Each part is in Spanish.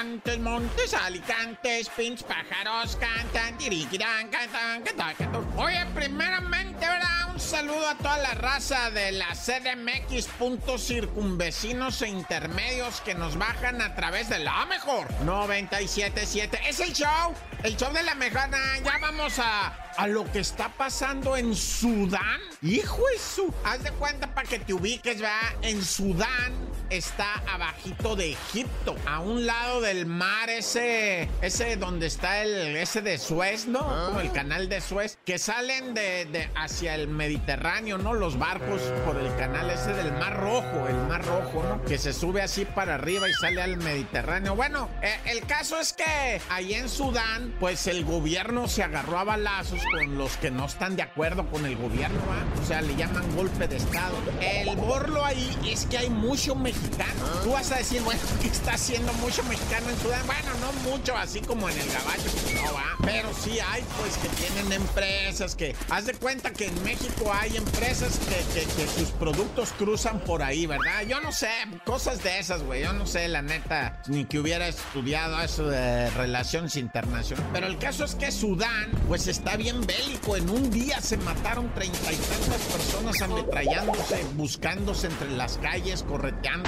Montes, montes, alicantes, pins, pájaros, cantan, tiriquirán, cantan, cantan, cantan. Oye, primeramente, ¿verdad? Un saludo a toda la raza de la CDMX, puntos circunvecinos e intermedios que nos bajan a través de la mejor 977. Es el show, el show de la mejor. Ya vamos a, a lo que está pasando en Sudán. Hijo de su. Haz de cuenta para que te ubiques, ¿verdad? En Sudán está abajito de Egipto, a un lado del mar ese, ese donde está el, ese de Suez, ¿no? Como el canal de Suez, que salen de, de hacia el Mediterráneo, ¿no? Los barcos por el canal ese del Mar Rojo, el Mar Rojo, ¿no? Que se sube así para arriba y sale al Mediterráneo. Bueno, eh, el caso es que ahí en Sudán, pues el gobierno se agarró a balazos con los que no están de acuerdo con el gobierno, ¿va? O sea, le llaman golpe de Estado. El borlo ahí es que hay mucho mexicano. Tú vas a decir, bueno, ¿qué está haciendo mucho mexicano en Sudán? Bueno, no mucho, así como en el gabacho, pues no va. Pero sí hay, pues, que tienen empresas que. Haz de cuenta que en México hay empresas que, que, que sus productos cruzan por ahí, ¿verdad? Yo no sé, cosas de esas, güey. Yo no sé, la neta, ni que hubiera estudiado eso de relaciones internacionales. Pero el caso es que Sudán, pues está bien bélico. En un día se mataron treinta y tantas personas ametrallándose, buscándose entre las calles,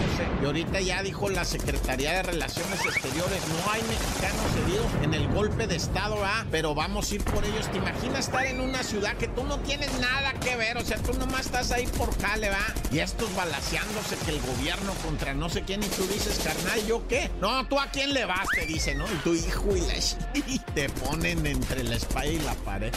correteándose. Y ahorita ya dijo la Secretaría de Relaciones Exteriores, no hay mexicanos heridos en el golpe de Estado, ¿ah? Pero vamos a ir por ellos. ¿Te imaginas estar en una ciudad que tú no tienes nada que ver? O sea, tú nomás estás ahí por jale, ¿va? Y estos balaseándose que el gobierno contra no sé quién y tú dices, carnal, ¿yo qué? No, ¿tú a quién le vas? Te dice, ¿no? Y tu hijo y la... Y te ponen entre la espalda y la pared.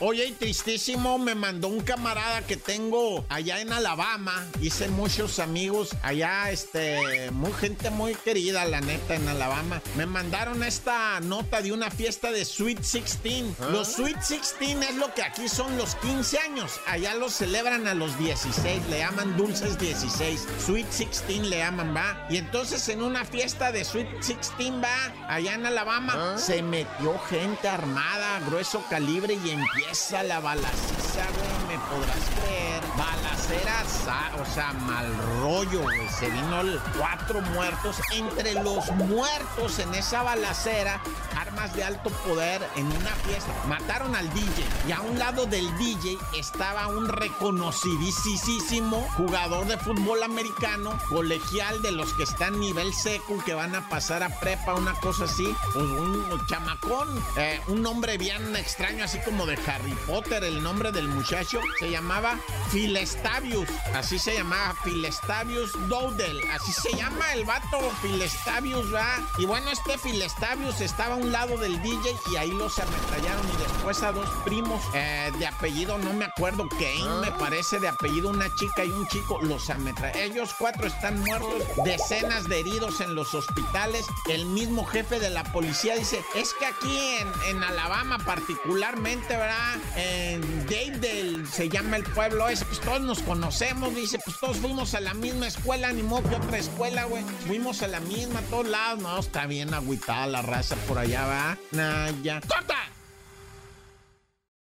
Oye, y tristísimo, me mandó un camarada que tengo allá en Alabama. Hice muchos amigos allá, este, muy gente muy querida, la neta, en Alabama. Me mandaron esta nota de una fiesta de Sweet 16. Los Sweet 16 es lo que aquí son los 15 años. Allá los celebran a los 16, le llaman dulces 16. Sweet 16 le llaman, va. Y entonces en una fiesta de Sweet 16, va, allá en Alabama, se metió gente armada, grueso calibre y empieza la balaciza, güey, me podrás creer. Balaceras, ah, o sea, mal rollo. Se vino cuatro muertos. Entre los muertos en esa balacera, armas de alto poder en una fiesta. Mataron al DJ y a un lado del DJ estaba un reconocidísimo jugador de fútbol americano, colegial de los que están nivel seco, que van a pasar a prepa, una cosa así. Un chamacón, eh, un nombre bien extraño, así como de Harry Potter. El nombre del muchacho se llamaba Filestavius. Así se llamaba Filestavius Dowdell. Así se llama el vato Filestavius, ¿va? Y bueno, este Filestavius estaba a un lado del DJ y ahí los ametrallaron. Y después a dos primos eh, de apellido, no me acuerdo, Kane me parece de apellido, una chica y un chico, los ametrallaron. Ellos cuatro están muertos, decenas de heridos en los hospitales. El mismo jefe de la policía dice: Es que aquí en, en Alabama, particularmente, ¿verdad? En Dadeville se llama el pueblo ese, pues todos nos conocemos, dice, pues todos fuimos a la misma escuela, ni modo que otra escuela, güey. Fuimos a la misma, a todos lados. No, está bien agüitada la raza por allá, va. Nah, ya. ¡Corta!